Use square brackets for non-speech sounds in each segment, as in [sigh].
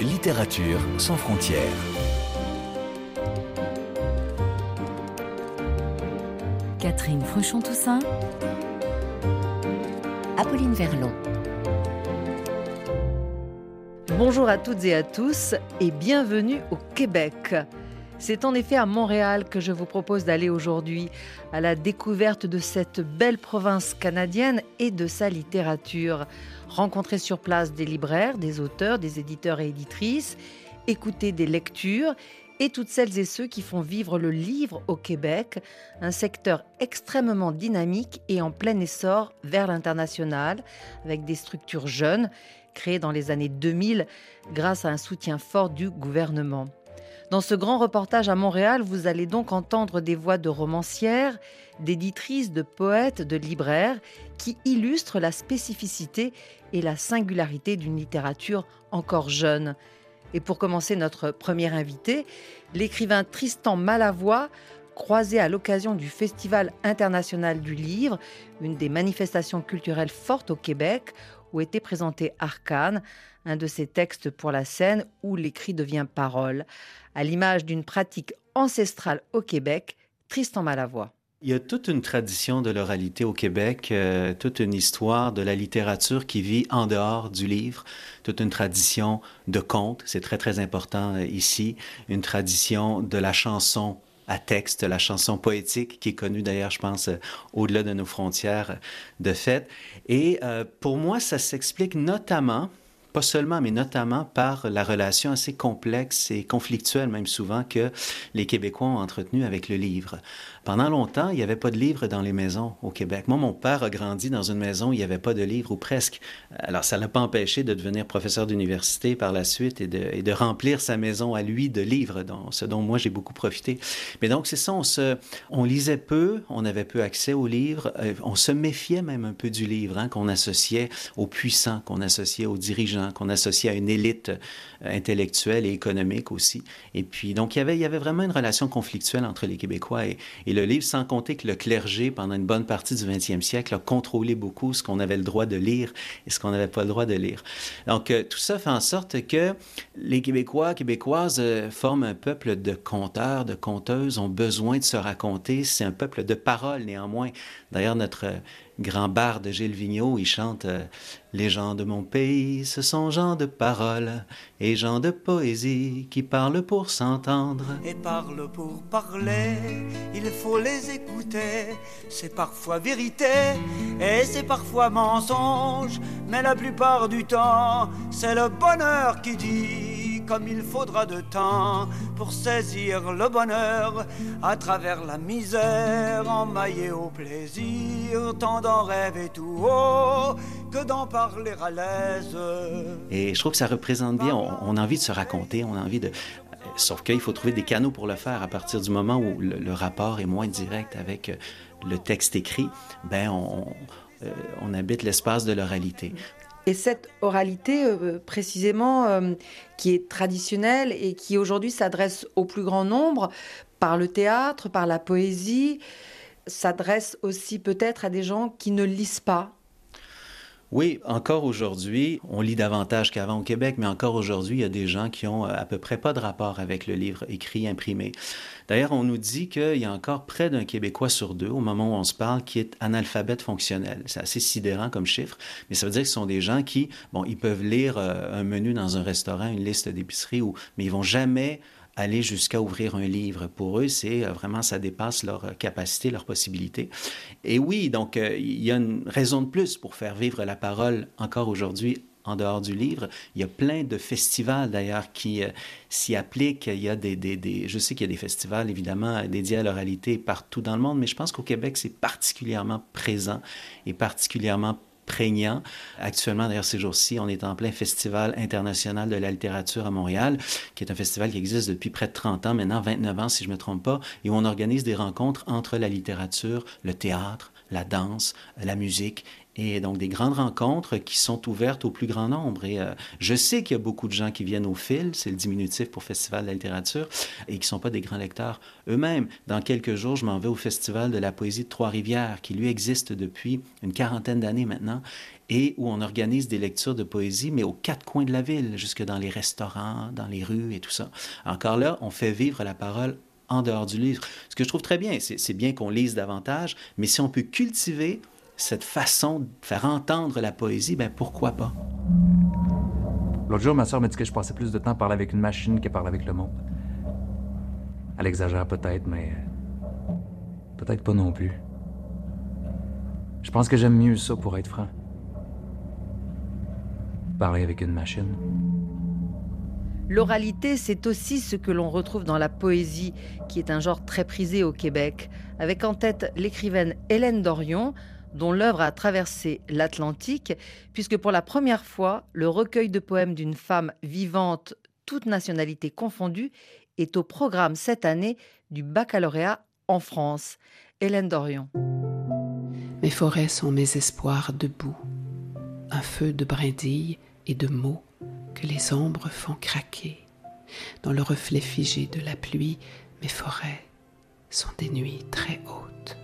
Littérature sans frontières. Catherine Fruchon-Toussaint. Apolline Verlon. Bonjour à toutes et à tous et bienvenue au Québec. C'est en effet à Montréal que je vous propose d'aller aujourd'hui, à la découverte de cette belle province canadienne et de sa littérature. Rencontrer sur place des libraires, des auteurs, des éditeurs et éditrices, écouter des lectures et toutes celles et ceux qui font vivre le livre au Québec, un secteur extrêmement dynamique et en plein essor vers l'international, avec des structures jeunes créées dans les années 2000 grâce à un soutien fort du gouvernement. Dans ce grand reportage à Montréal, vous allez donc entendre des voix de romancières, d'éditrices, de poètes, de libraires qui illustrent la spécificité et la singularité d'une littérature encore jeune. Et pour commencer notre premier invité, l'écrivain Tristan Malavoie, croisé à l'occasion du Festival international du livre, une des manifestations culturelles fortes au Québec, où était présenté Arcane, un de ses textes pour la scène où l'écrit devient parole, à l'image d'une pratique ancestrale au Québec, Tristan Malavoie. Il y a toute une tradition de l'oralité au Québec, euh, toute une histoire de la littérature qui vit en dehors du livre, toute une tradition de contes, c'est très très important euh, ici, une tradition de la chanson à texte, la chanson poétique, qui est connue d'ailleurs, je pense, euh, au-delà de nos frontières de fait. Et pour moi, ça s'explique notamment pas seulement, mais notamment par la relation assez complexe et conflictuelle même souvent que les Québécois ont entretenue avec le livre. Pendant longtemps, il n'y avait pas de livres dans les maisons au Québec. Moi, mon père a grandi dans une maison où il n'y avait pas de livres, ou presque. Alors, ça ne l'a pas empêché de devenir professeur d'université par la suite et de, remplir sa maison à lui de livres, dont, ce dont moi j'ai beaucoup profité. Mais donc, c'est ça, on, se, on lisait peu, on avait peu accès aux livres, euh, on se méfiait même un peu du livre, hein, qu'on associait aux puissants, qu'on associait aux dirigeants, qu'on associait à une élite euh, intellectuelle et économique aussi. Et puis, donc, il y avait, vraiment une relation conflictuelle entre les Québécois et, et le livre, sans compter que le clergé, pendant une bonne partie du 20e siècle, a contrôlé beaucoup ce qu'on avait le droit de lire et ce qu'on n'avait pas le droit de lire. Donc, euh, tout ça fait en sorte que les Québécois, Québécoises euh, forment un peuple de conteurs, de conteuses, ont besoin de se raconter. C'est un peuple de paroles, néanmoins. D'ailleurs, notre grand barde Gilles Vigneault, il chante euh, Les gens de mon pays, ce sont gens de parole et gens de poésie qui parlent pour s'entendre. Et parlent pour parler, il faut les écouter. C'est parfois vérité et c'est parfois mensonge, mais la plupart du temps, c'est le bonheur qui dit comme il faudra de temps pour saisir le bonheur à travers la misère, emmaillé au plaisir, tant d'en rêver tout haut que d'en parler à l'aise. Et je trouve que ça représente bien, on, a envie de se raconter, on a envie de... Sauf qu'il faut trouver des canaux pour le faire à partir du moment où le, rapport est moins direct avec euh, le texte écrit, ben on, euh, on habite l'espace de l'oralité. Et cette oralité, euh, précisément, euh, qui est traditionnelle et qui aujourd'hui s'adresse au plus grand nombre par le théâtre, par la poésie, s'adresse aussi peut-être à des gens qui ne lisent pas, oui, encore aujourd'hui, on lit davantage qu'avant au Québec, mais encore aujourd'hui, il y a des gens qui ont à peu près pas de rapport avec le livre écrit, imprimé. D'ailleurs, on nous dit qu'il y a encore près d'un Québécois sur deux, au moment où on se parle, qui est analphabète fonctionnel. C'est assez sidérant comme chiffre, mais ça veut dire que ce sont des gens qui, bon, ils peuvent lire euh, un menu dans un restaurant, une liste d'épicerie, mais ils vont jamais aller jusqu'à ouvrir un livre. Pour eux, c'est euh, vraiment, ça dépasse leur euh, capacité, leur possibilité. Et oui, donc, euh, il y a une raison de plus pour faire vivre la parole encore aujourd'hui en dehors du livre. Il y a plein de festivals d'ailleurs qui s'y appliquent. Il y a des, des, des, je sais qu'il y a des festivals évidemment dédiés à l'oralité partout dans le monde, mais je pense qu'au Québec c'est particulièrement présent et particulièrement prégnant. Actuellement, d'ailleurs, ces jours-ci, on est en plein Festival international de la littérature à Montréal, qui est un festival qui existe depuis près de 30 ans, maintenant 29 ans, si je ne me trompe pas, et où on organise des rencontres entre la littérature, le théâtre, la danse, la musique et donc des grandes rencontres qui sont ouvertes au plus grand nombre. Et euh, je sais qu'il y a beaucoup de gens qui viennent au fil, c'est le diminutif pour Festival de la littérature, et qui ne sont pas des grands lecteurs eux-mêmes. Dans quelques jours, je m'en vais au Festival de la poésie de Trois-Rivières, qui lui existe depuis une quarantaine d'années maintenant, et où on organise des lectures de poésie, mais aux quatre coins de la ville, jusque dans les restaurants, dans les rues et tout ça. Encore là, on fait vivre la parole en dehors du livre. Ce que je trouve très bien, c'est bien qu'on lise davantage, mais si on peut cultiver cette façon de faire entendre la poésie, ben pourquoi pas? L'autre jour, ma soeur m'a dit que je passais plus de temps à parler avec une machine qu'à parler avec le monde. Elle exagère peut-être, mais peut-être pas non plus. Je pense que j'aime mieux ça pour être franc. Parler avec une machine. L'oralité, c'est aussi ce que l'on retrouve dans la poésie, qui est un genre très prisé au Québec, avec en tête l'écrivaine Hélène Dorion, dont l'œuvre a traversé l'Atlantique, puisque pour la première fois, le recueil de poèmes d'une femme vivante, toute nationalité confondue, est au programme cette année du baccalauréat en France. Hélène Dorion. Mes forêts sont mes espoirs debout, un feu de brindilles et de mots que les ombres font craquer. Dans le reflet figé de la pluie, mes forêts sont des nuits très hautes.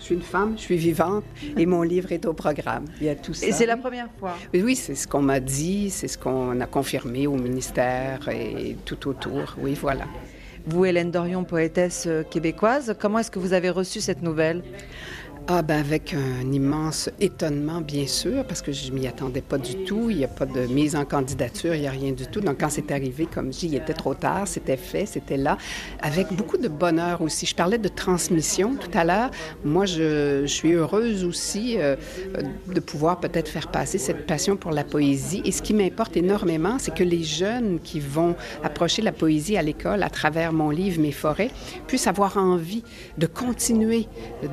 Je suis une femme, je suis vivante et mon livre est au programme. Il y a tout ça. Et c'est la première fois. Oui, oui c'est ce qu'on m'a dit, c'est ce qu'on a confirmé au ministère et tout autour. Oui, voilà. Vous, Hélène Dorion, poétesse québécoise, comment est-ce que vous avez reçu cette nouvelle? Ah, ben avec un immense étonnement, bien sûr, parce que je m'y attendais pas du tout. Il n'y a pas de mise en candidature, il n'y a rien du tout. Donc, quand c'est arrivé, comme il était trop tard, c'était fait, c'était là, avec beaucoup de bonheur aussi. Je parlais de transmission tout à l'heure. Moi, je, suis heureuse aussi euh, de pouvoir peut-être faire passer cette passion pour la poésie. Et ce qui m'importe énormément, c'est que les jeunes qui vont approcher la poésie à l'école à travers mon livre Mes forêts puissent avoir envie de continuer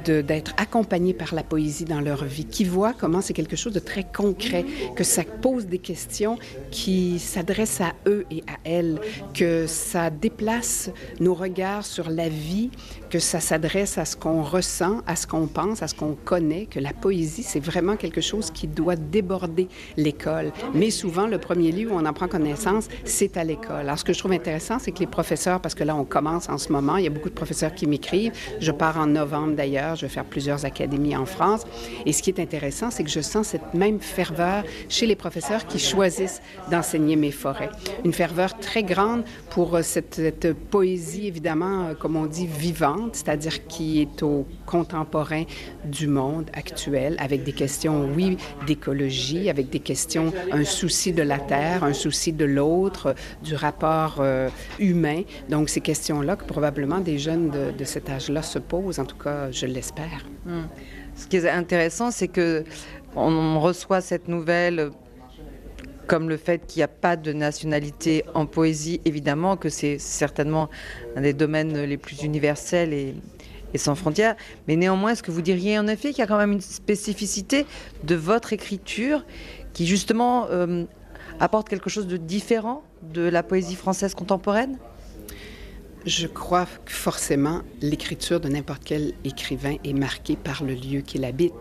d'être accompagnés par la poésie dans leur vie, qui voient comment c'est quelque chose de très concret, que ça pose des questions qui s'adressent à eux et à elles, que ça déplace nos regards sur la vie, que ça s'adresse à ce qu'on ressent, à ce qu'on pense, à ce qu'on connaît, que la poésie, c'est vraiment quelque chose qui doit déborder l'école. Mais souvent, le premier lieu où on en prend connaissance, c'est à l'école. Alors, ce que je trouve intéressant, c'est que les professeurs, parce que là, on commence en ce moment, il y a beaucoup de professeurs qui m'écrivent. Je pars en novembre d'ailleurs, je vais faire plusieurs académies en France. Et ce qui est intéressant, c'est que je sens cette même ferveur chez les professeurs qui choisissent d'enseigner mes forêts. Une ferveur très grande pour euh, cette, cette poésie, évidemment, euh, comme on dit, vivante, c'est-à-dire qui est au contemporain du monde actuel, avec des questions, oui, d'écologie, avec des questions, un souci de la terre, un souci de l'autre, du rapport euh, humain. Donc, ces questions-là que probablement des jeunes de, cet âge-là se posent, en tout cas, je l'espère. Hmm. Ce qui est intéressant, c'est que on reçoit cette nouvelle comme le fait qu'il n'y a pas de nationalité en poésie, évidemment que c'est certainement un des domaines les plus universels et, sans frontières. Mais néanmoins, est-ce que vous diriez en effet qu'il y a quand même une spécificité de votre écriture qui justement euh, apporte quelque chose de différent de la poésie française contemporaine? Je crois que forcément, l'écriture de n'importe quel écrivain est marquée par le lieu qu'il habite.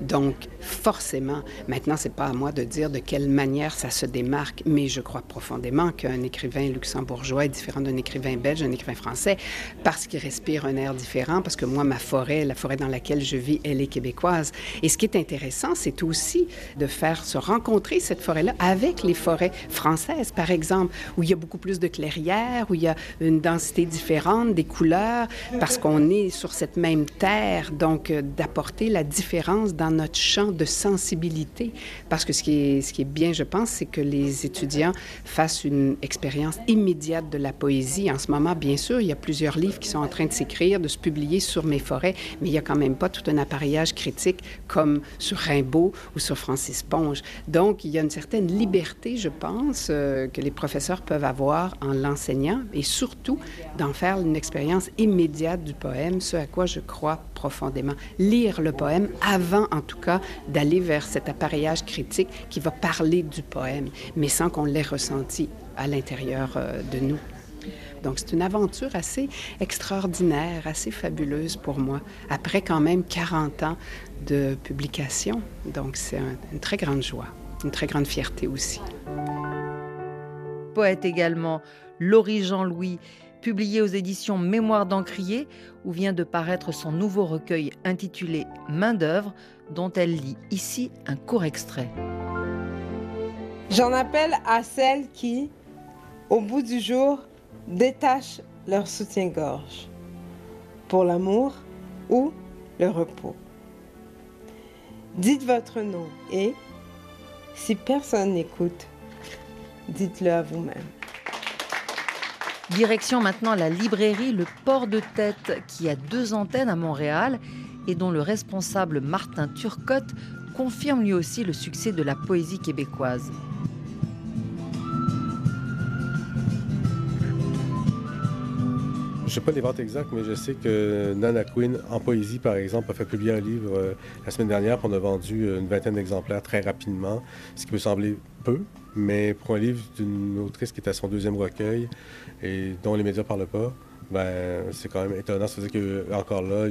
Donc, forcément, maintenant, c'est pas à moi de dire de quelle manière ça se démarque, mais je crois profondément qu'un écrivain luxembourgeois est différent d'un écrivain belge, d'un écrivain français, parce qu'il respire un air différent, parce que moi, ma forêt, la forêt dans laquelle je vis, elle est québécoise. Et ce qui est intéressant, c'est aussi de faire se rencontrer cette forêt-là avec les forêts françaises, par exemple, où il y a beaucoup plus de clairières, où il y a une densité différente des couleurs, parce qu'on est sur cette même terre, donc euh, d'apporter la différence dans notre champ de sensibilité. Parce que ce qui est, ce qui est bien, je pense, c'est que les étudiants fassent une expérience immédiate de la poésie. En ce moment, bien sûr, il y a plusieurs livres qui sont en train de s'écrire, de se publier sur mes forêts, mais il n'y a quand même pas tout un appareillage critique comme sur Rimbaud ou sur Francis Ponge. Donc, il y a une certaine liberté, je pense, euh, que les professeurs peuvent avoir en l'enseignant et surtout d'en faire une expérience immédiate du poème, ce à quoi je crois profondément. Lire le poème avant, en tout cas, d'aller vers cet appareillage critique qui va parler du poème, mais sans qu'on l'ait ressenti à l'intérieur euh, de nous. Donc c'est une aventure assez extraordinaire, assez fabuleuse pour moi, après quand même 40 ans de publication. Donc c'est une très grande joie, une très grande fierté aussi. Poète également, Laurie Jean-Louis, publié aux éditions Mémoire d'Encrier, où vient de paraître son nouveau recueil intitulé Main d'œuvre, dont elle lit ici un court extrait. J'en appelle à celles qui, au bout du jour, détachent leur soutien-gorge pour l'amour ou le repos. Dites votre nom et, si personne n'écoute, dites-le à vous-même. Direction maintenant la librairie Le Port de Tête, qui a deux antennes à Montréal et dont le responsable Martin Turcotte confirme lui aussi le succès de la poésie québécoise. Je sais pas les ventes exactes, mais je sais que Nana Quinn, en poésie, par exemple, a fait publier un livre euh, la semaine dernière, qu'on a vendu euh, une vingtaine d'exemplaires très rapidement, ce qui peut sembler peu, mais pour un livre d'une autrice qui est à son deuxième recueil et dont les médias ne parlent pas, ben, c'est quand même étonnant. C'est-à-dire qu'encore là,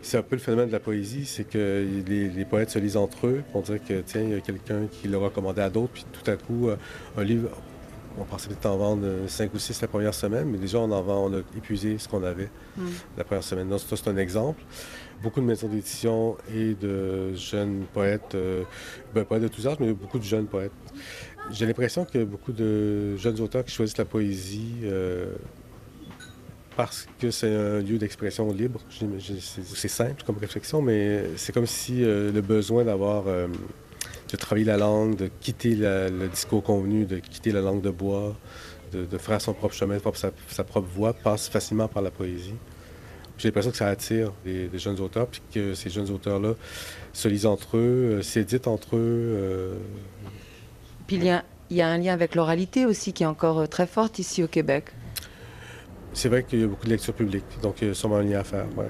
c'est un peu le phénomène de la poésie, c'est que les, poètes se lisent entre eux pour dire que, tiens, il y a quelqu'un qui l'a recommandé à d'autres, puis tout à coup, euh, un livre on pensait peut-être en vendre 5 ou 6 la première semaine, mais déjà, on en vend, on a épuisé ce qu'on avait hmm. la première semaine. Donc, ça, c'est un exemple. Beaucoup de maisons d'édition et de jeunes poètes, euh, ben, pas de tous âges, mais beaucoup de jeunes poètes. J'ai l'impression a beaucoup de jeunes auteurs qui choisissent la poésie euh, parce que c'est un lieu d'expression libre. C'est simple comme réflexion, mais c'est comme si euh, le besoin d'avoir de travailler la langue, de quitter le discours convenu, de quitter la langue de bois, de, faire son propre chemin, sa, propre voix, passe facilement par la poésie. J'ai l'impression que ça attire des, jeunes auteurs, puis que ces jeunes auteurs-là se lisent entre eux, euh, s'éditent entre eux. Euh. Puis il y, a, il y, a, un lien avec l'oralité aussi qui est encore euh, très forte ici au Québec. C'est vrai qu'il y a beaucoup de lectures publiques, donc il y a sûrement un lien à faire. Ouais.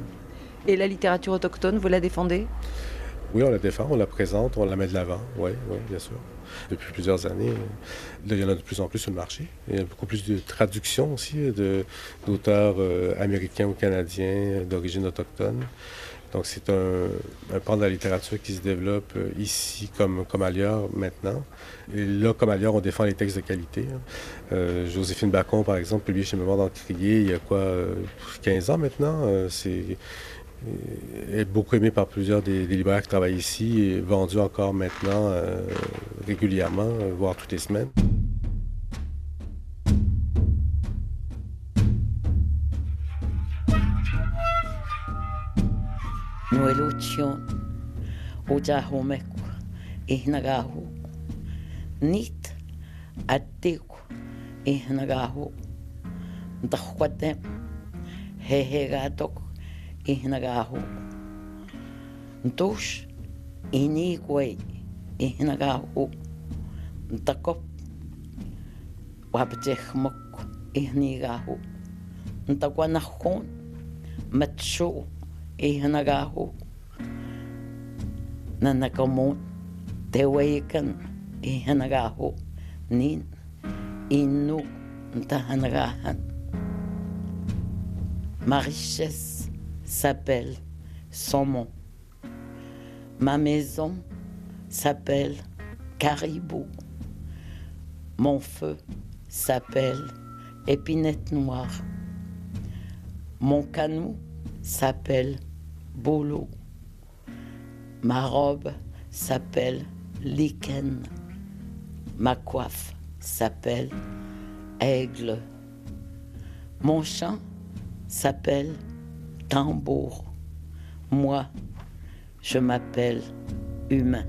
Et la littérature autochtone, vous la défendez? Oui, on la défend, on la présente, on la met de l'avant, oui, oui, bien sûr. Depuis plusieurs années, il y en a de plus en plus sur le marché. Il y a beaucoup plus de traductions aussi d'auteurs euh, américains ou canadiens d'origine autochtone. Donc c'est un, un, pan de la littérature qui se développe euh, ici comme, comme ailleurs maintenant. Et là, comme ailleurs, on défend les textes de qualité. Hein. Euh, Joséphine Bacon, par exemple, publié chez Mémoire d'Encrier il y a quoi, 15 ans maintenant. c'est est beaucoup aimé par plusieurs des, libraires qui travaillent ici et vendu encore maintenant euh, régulièrement, euh, voire toutes les semaines. Ihnagahu. Ntush inikway ihnagahu. Ntakop wabjehmok ihnigahu. Ntakwanahun matshu ihnagahu. Nanakamon tewayakan ihnagahu. Nin inu ntahanagahan. Ma richesse s'appelle Saumon. Ma maison s'appelle Caribou. Mon feu s'appelle Épinette Noire. Mon canot s'appelle Boulot. Ma robe s'appelle Lichen. Ma coiffe s'appelle Aigle. Mon chant s'appelle tambour. Moi, je m'appelle humain.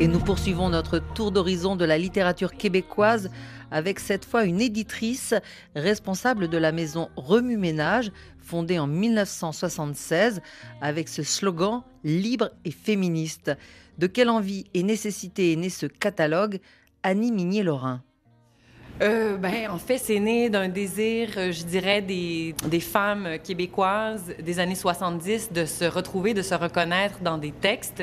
Et nous poursuivons notre tour d'horizon de la littérature québécoise avec cette fois une éditrice responsable de la maison Remue Ménage, fondée en 1976 avec ce slogan libre et féministe. De quelle envie et nécessité est né ce catalogue? Annie Migné-Lorrain euh, ben, en fait, c'est né d'un désir, euh, je dirais, des, femmes québécoises des années 70 de se retrouver, de se reconnaître dans des textes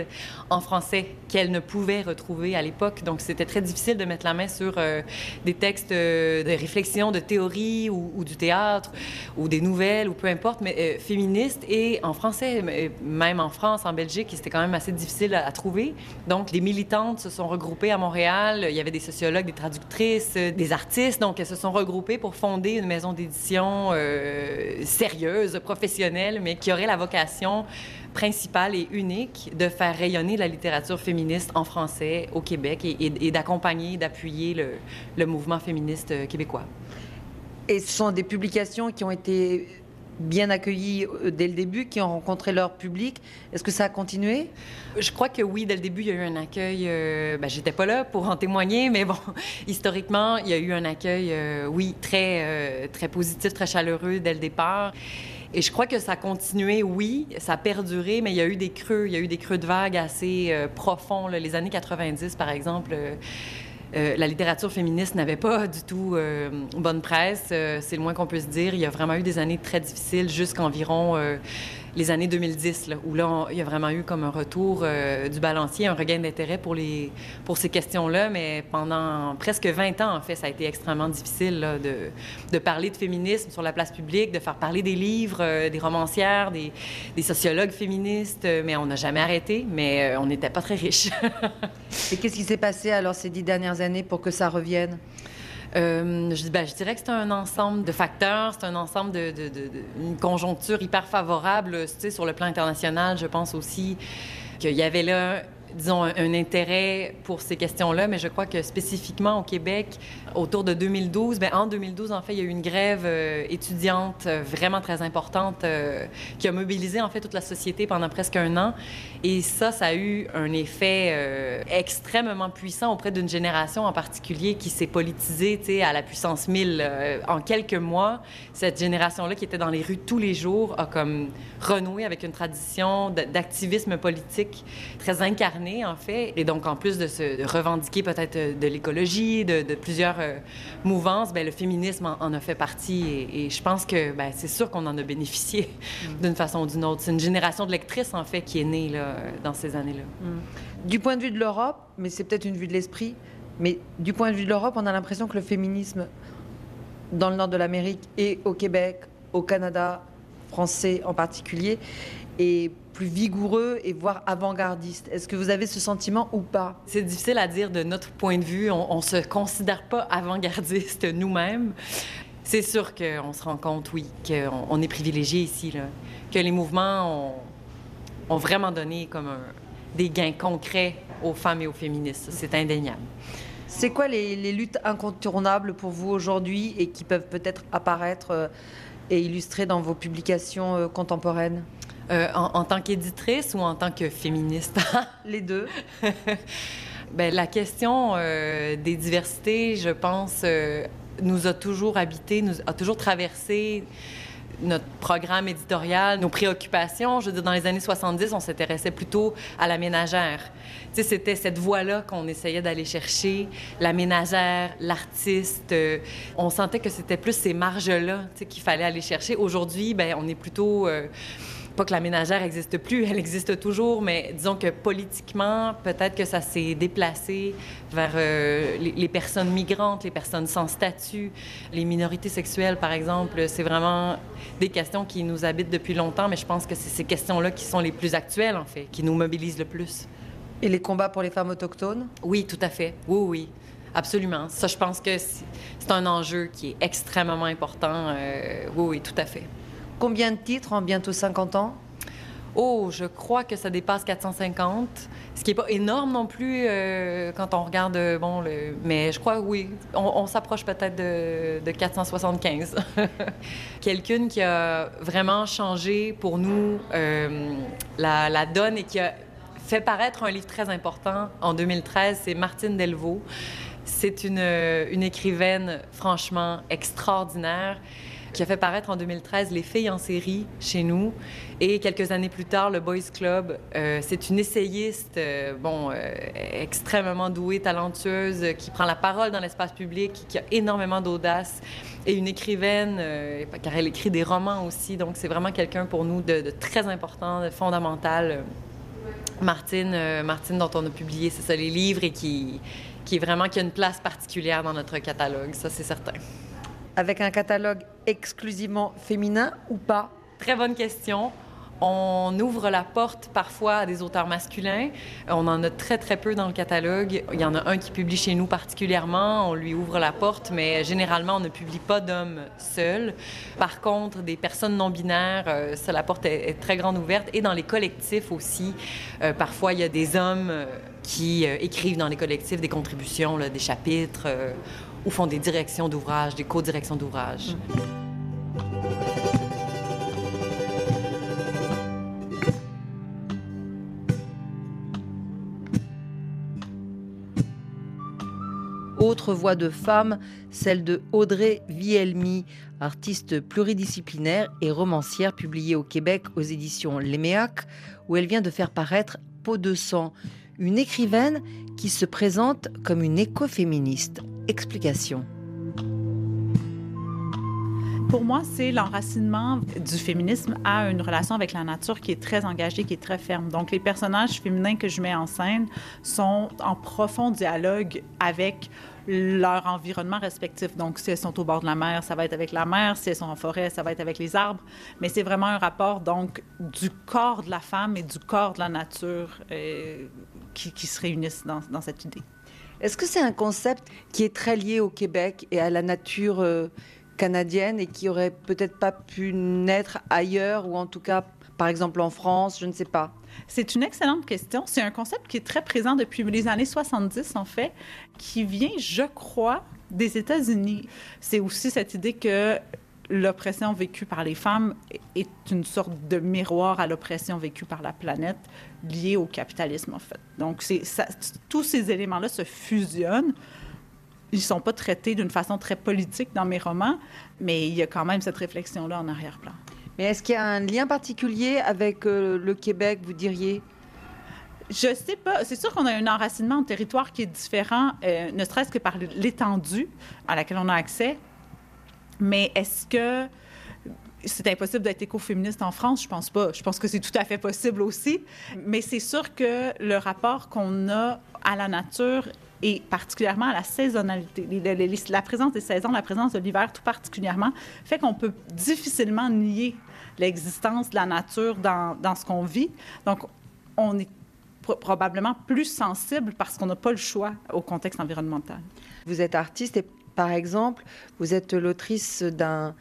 en français qu'elles ne pouvaient retrouver à l'époque. Donc, c'était très difficile de mettre la main sur euh, des textes euh, de réflexion, de théorie ou, du théâtre ou des nouvelles ou peu importe, mais féministes et en français, même en France, en Belgique, c'était quand même assez difficile à, à, trouver. Donc, les militantes se sont regroupées à Montréal. Il y avait des sociologues, des traductrices, des artistes donc elles se sont regroupées pour fonder une maison d'édition euh, sérieuse, professionnelle, mais qui aurait la vocation principale et unique de faire rayonner la littérature féministe en français au Québec et d'accompagner, d'appuyer le, le mouvement féministe québécois. Et ce sont des publications qui ont été bien accueillis euh, dès le début, qui ont rencontré leur public. Est-ce que ça a continué? Je crois que oui, dès le début, il y a eu un accueil. Euh, ben, j'étais pas là pour en témoigner, [laughs] mais bon, historiquement, il y a eu un accueil, euh, oui, très, euh, très positif, très chaleureux dès le départ. Et je crois que ça a continué, oui, ça a perduré, mais il y a eu des creux, il y a eu des creux de vagues assez profonds. Là. Les années 90, par exemple, euh, la littérature féministe n'avait pas du tout euh, bonne presse, euh, c'est le moins qu'on peut se dire. Il y a vraiment eu des années très difficiles jusqu'environ les années 2010, là, où là, il y a vraiment eu comme un retour euh, du balancier, un regain d'intérêt pour, pour ces questions-là. Mais pendant presque 20 ans, en fait, ça a été extrêmement difficile de, de, parler de féminisme sur la place publique, de faire parler des livres, euh, des romancières, des, sociologues féministes. Mais on n'a jamais arrêté, mais euh, on n'était pas très riches. [laughs] Et qu'est-ce qui s'est passé alors ces dix dernières années pour que ça revienne? Euh, je, ben, je, dirais que c'est un ensemble de facteurs, c'est un ensemble de, une conjoncture hyper favorable, sur le plan international. Je pense aussi qu'il y avait là disons, un, un, intérêt pour ces questions-là, mais je crois que spécifiquement au Québec, autour de 2012, bien, en 2012, en fait, il y a eu une grève euh, étudiante euh, vraiment très importante euh, qui a mobilisé, en fait, toute la société pendant presque un an. Et ça, ça a eu un effet extrêmement puissant auprès d'une génération en particulier qui s'est politisée, à la puissance 1000. Euh, en quelques mois, cette génération-là qui était dans les rues tous les jours a comme renoué avec une tradition d'activisme politique très incarnée en fait. Et donc, en plus de se revendiquer peut-être de l'écologie, de, plusieurs euh, mouvances, bien, le féminisme en, en, a fait partie. Et, et je pense que ben, c'est sûr qu'on en a bénéficié mm. d'une façon ou d'une autre. C'est une génération de lectrices, en fait, qui est née là, dans ces années-là. Mm. Du point de vue de l'Europe, mais c'est peut-être une vue de l'esprit, mais du point de vue de l'Europe, on a l'impression que le féminisme dans le nord de l'Amérique et au Québec, au Canada, français en particulier, est plus vigoureux et voire avant-gardiste. Est-ce que vous avez ce sentiment ou pas? C'est difficile à dire de notre point de vue. On, ne se considère pas avant-gardiste [laughs] nous-mêmes. C'est sûr qu'on se rend compte, oui, qu'on on est privilégié ici, là, que les mouvements ont, ont vraiment donné comme un, des gains concrets aux femmes et aux féministes. C'est indéniable. C'est quoi les, les, luttes incontournables pour vous aujourd'hui et qui peuvent peut-être apparaître euh, et illustrer dans vos publications euh, contemporaines? Euh, en, en, tant qu'éditrice ou en tant que féministe? [laughs] Les deux. [laughs] ben, la question euh, des diversités, je pense, euh, nous a toujours habité, nous a toujours traversé notre programme éditorial, nos préoccupations. Je veux dire, dans les années 70, on s'intéressait plutôt à la ménagère. Tu sais, c'était cette voie-là qu'on essayait d'aller chercher, la ménagère, l'artiste. Euh, on sentait que c'était plus ces marges-là, tu sais, qu'il fallait aller chercher. Aujourd'hui, ben, on est plutôt... Euh, pas que la ménagère n'existe plus, [laughs] elle existe toujours, mais disons que politiquement, peut-être que ça s'est déplacé vers euh, les, les, personnes migrantes, les personnes sans statut, les minorités sexuelles, par exemple. C'est vraiment des questions qui nous habitent depuis longtemps, mais je pense que c'est ces questions-là qui sont les plus actuelles, en fait, qui nous mobilisent le plus. Et les combats pour les femmes autochtones? Oui, tout à fait. Oui, oui. Absolument. Ça, je pense que c'est un enjeu qui est extrêmement important. Euh, oui, oui, tout à fait. Combien de titres en bientôt 50 ans? Oh, je crois que ça dépasse 450, ce qui n'est pas énorme non plus euh, quand on regarde, bon, le... mais je crois, oui, on, s'approche peut-être de, de, 475. [laughs] Quelqu'une qui a vraiment changé pour nous euh, la, la, donne et qui a fait paraître un livre très important en 2013, c'est Martine Delvaux. C'est une, une écrivaine franchement extraordinaire qui a fait paraître en 2013 Les filles en série chez nous. Et quelques années plus tard, le Boys Club. Euh, c'est une essayiste, euh, bon, euh, extrêmement douée, talentueuse, qui prend la parole dans l'espace public, qui a énormément d'audace. Et une écrivaine, car elle écrit des romans aussi. Donc, c'est vraiment quelqu'un pour nous de, très important, de fondamental. Martine, Martine, dont on a publié, c'est ça, les livres et qui, qui est vraiment qui a une place particulière dans notre catalogue, ça c'est certain avec un catalogue exclusivement féminin ou pas? Très bonne question. On ouvre la porte parfois à des auteurs masculins. On en a très, très peu dans le catalogue. Il y en a un qui publie chez nous particulièrement. On lui ouvre la porte, mais généralement, on ne publie pas d'hommes seuls. Par contre, des personnes non-binaires, euh, la porte est, très grande ouverte. Et dans les collectifs aussi, euh, parfois, il y a des hommes euh, qui écrivent dans les collectifs des contributions, des chapitres ou font des directions d'ouvrage, des co-directions d'ouvrage? Autre voix de femme, celle de Audrey Vielmi, artiste pluridisciplinaire et romancière publiée au Québec aux éditions Léméac, où elle vient de faire paraître Peau de sang, une écrivaine qui se présente comme une écoféministe. Explication. Pour moi, c'est l'enracinement du féminisme à une relation avec la nature qui est très engagée, qui est très ferme. Donc, les personnages féminins que je mets en scène sont en profond dialogue avec leur environnement respectif. Donc, si elles sont au bord de la mer, ça va être avec la mer. Si elles sont en forêt, ça va être avec les arbres. Mais c'est vraiment un rapport, donc, du corps de la femme et du corps de la nature euh, qui, se réunissent dans, dans cette idée. Est-ce que c'est un concept qui est très lié au Québec et à la nature euh, canadienne et qui aurait peut-être pas pu naître ailleurs ou en tout cas, par exemple, en France, je ne sais pas? C'est une excellente question. C'est un concept qui est très présent depuis les années 70, en fait, qui vient, je crois, des États-Unis. C'est aussi cette idée que l'oppression vécue par les femmes est une sorte de miroir à l'oppression vécue par la planète liée au capitalisme, en fait. Donc, ça, tous ces éléments-là se fusionnent. Ils ne sont pas traités d'une façon très politique dans mes romans, mais il y a quand même cette réflexion-là en arrière-plan. Mais est-ce qu'il y a un lien particulier avec euh, le Québec, vous diriez? Je sais pas. C'est sûr qu'on a un enracinement en territoire qui est différent, euh, ne serait-ce que par l'étendue à laquelle on a accès. Mais est-ce que c'est impossible d'être écoféministe en France? Je pense pas. Je pense que c'est tout à fait possible aussi. Mais c'est sûr que le rapport qu'on a à la nature et particulièrement à la saisonnalité. La présence des saisons, la présence de l'hiver tout particulièrement, fait qu'on peut difficilement nier l'existence de la nature dans, dans ce qu'on vit. Donc, on est probablement plus sensible parce qu'on n'a pas le choix au contexte environnemental. Vous êtes artiste et, par exemple, vous êtes l'autrice d'un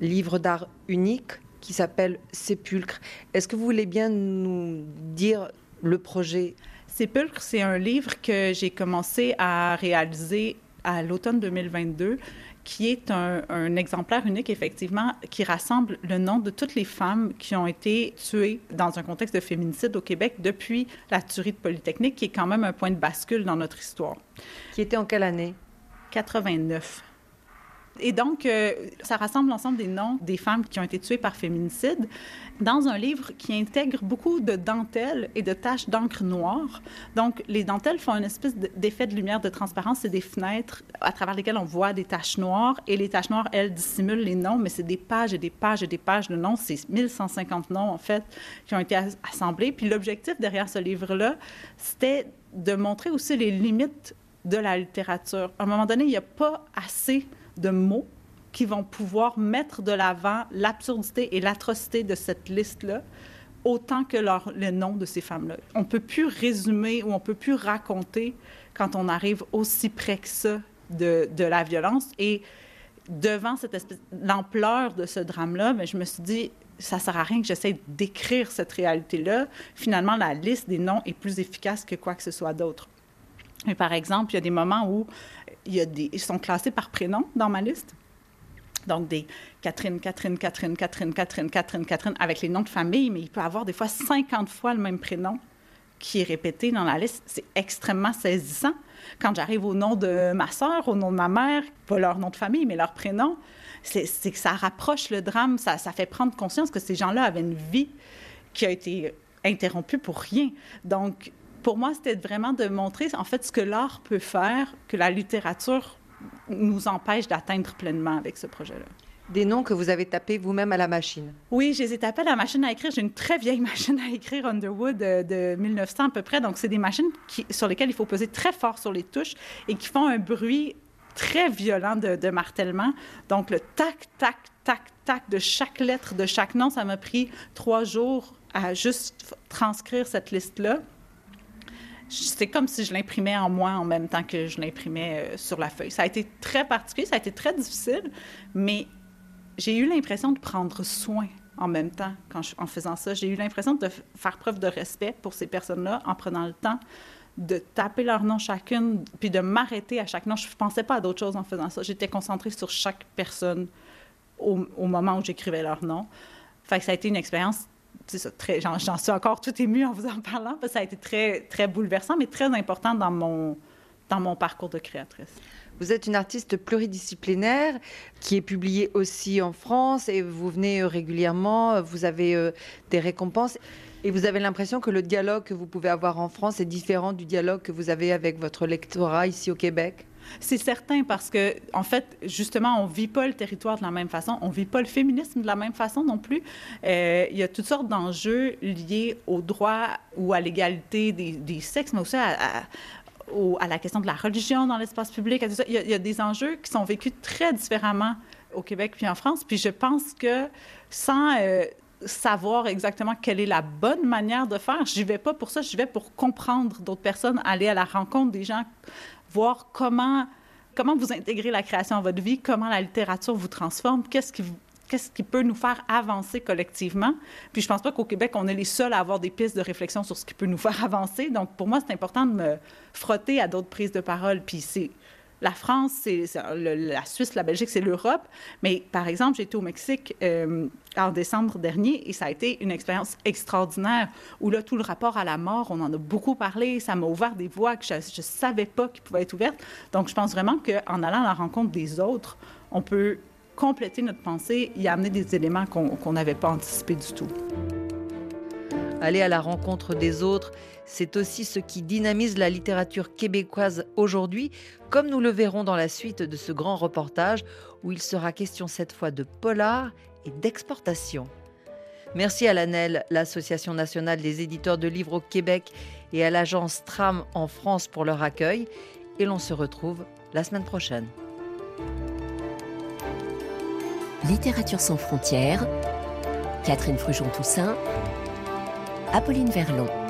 livre d'art unique qui s'appelle Sépulcre. Est-ce que vous voulez bien nous dire le projet? Sépulcre, c'est un livre que j'ai commencé à réaliser à l'automne 2022 qui est un, exemplaire unique, effectivement, qui rassemble le nom de toutes les femmes qui ont été tuées dans un contexte de féminicide au Québec depuis la tuerie de Polytechnique, qui est quand même un point de bascule dans notre histoire. Qui était en quelle année? 89. Et donc, euh, ça rassemble l'ensemble des noms des femmes qui ont été tuées par féminicide dans un livre qui intègre beaucoup de dentelles et de taches d'encre noire. Donc, les dentelles font une espèce d'effet de lumière de transparence. C'est des fenêtres à travers lesquelles on voit des taches noires. Et les taches noires, elles, dissimulent les noms, mais c'est des pages et des pages et des pages de noms. C'est 1150 noms, en fait, qui ont été assemblés. Puis l'objectif derrière ce livre-là, c'était de montrer aussi les limites de la littérature. À un moment donné, il n'y a pas assez de mots qui vont pouvoir mettre de l'avant l'absurdité et l'atrocité de cette liste-là autant que leur, le nom de ces femmes-là. On ne peut plus résumer ou on ne peut plus raconter quand on arrive aussi près que ça de, la violence. Et devant cette l'ampleur de ce drame-là, mais ben, je me suis dit, ça sert à rien que j'essaie d'écrire cette réalité-là. Finalement, la liste des noms est plus efficace que quoi que ce soit d'autre. Mais par exemple, il y a des moments où ils sont classés par prénom dans ma liste. Donc, des Catherine, Catherine, Catherine, Catherine, Catherine, Catherine, Catherine, avec les noms de famille, mais il peut avoir des fois 50 fois le même prénom qui est répété dans la liste, c'est extrêmement saisissant. Quand j'arrive au nom de ma sœur, au nom de ma mère, pas leur nom de famille, mais leur prénom, c'est que ça rapproche le drame, ça, ça fait prendre conscience que ces gens-là avaient une vie qui a été interrompue pour rien. Donc, pour moi, c'était vraiment de montrer, en fait, ce que l'art peut faire, que la littérature nous empêche d'atteindre pleinement avec ce projet-là. Des noms que vous avez tapés vous-même à la machine. Oui, je les ai tapés à la machine à écrire. J'ai une très vieille [laughs] machine à écrire Underwood de, de 1900 à peu près. Donc, c'est des machines qui, sur lesquelles il faut peser très fort sur les touches et qui font un bruit très violent de, de, martèlement. Donc, le tac, tac, tac, tac de chaque lettre, de chaque nom, ça m'a pris trois jours à juste transcrire cette liste-là. C'est comme si je l'imprimais en moi en même temps que je l'imprimais euh, sur la feuille. Ça a été très particulier, ça a été très difficile, mais j'ai eu l'impression de prendre soin en même temps en faisant ça. J'ai eu l'impression de faire preuve de respect pour ces personnes-là en prenant le temps de taper leur nom chacune, puis de m'arrêter à chaque nom. Je ne pensais pas à d'autres choses en faisant ça. J'étais concentrée sur chaque personne au, moment où j'écrivais leur nom. Fait ça a été une expérience, j'en, suis encore tout émue en vous en parlant, parce que ça a été très, très bouleversant, mais très important dans mon, dans mon parcours de créatrice. Vous êtes une artiste pluridisciplinaire qui est publiée aussi en France et vous venez régulièrement, vous avez euh, des récompenses et vous avez l'impression que le dialogue que vous pouvez avoir en France est différent du dialogue que vous avez avec votre lectorat ici au Québec? C'est certain parce que, en fait, justement, on vit pas le territoire de la même façon, on vit pas le féminisme de la même façon non plus. Euh, il y a toutes sortes d'enjeux liés au droit ou à l'égalité des, sexes, mais aussi à, la question de la religion dans l'espace public. Il y, a, des enjeux qui sont vécus très différemment au Québec puis en France. Puis je pense que sans euh, savoir exactement quelle est la bonne manière de faire, je vais pas pour ça, je vais pour comprendre d'autres personnes, aller à la rencontre des gens, voir comment comment vous intégrez la création à votre vie, comment la littérature vous transforme, qu'est-ce qui qu'est-ce qui peut nous faire avancer collectivement. Puis je pense pas qu'au Québec, on est les seuls à avoir des pistes de réflexion sur ce qui peut nous faire [laughs] avancer. Donc pour moi, c'est important de me frotter à d'autres prises de parole. Puis c'est la France, c'est la Suisse, la Belgique, c'est l'Europe. Mais par exemple, été au Mexique euh, en décembre dernier et ça a été une expérience extraordinaire où là, tout le rapport à la mort, on en a beaucoup parlé. Ça m'a ouvert des voies que je ne savais pas qui pouvaient être ouvertes. Donc je pense vraiment qu'en allant à la rencontre des autres, on peut compléter notre pensée et amener des éléments qu'on n'avait pas anticipés du tout. Aller à la rencontre des autres, c'est aussi ce qui dynamise la littérature québécoise aujourd'hui, comme nous le verrons dans la suite de ce grand reportage où il sera question cette fois de polar et d'exportation. Merci à l'ANEL, l'Association nationale des éditeurs de livres au Québec, et à l'agence Tram en France pour leur accueil. Et l'on se retrouve la semaine prochaine. Littérature sans frontières, Catherine Frujon-Toussaint, Apolline Verlon.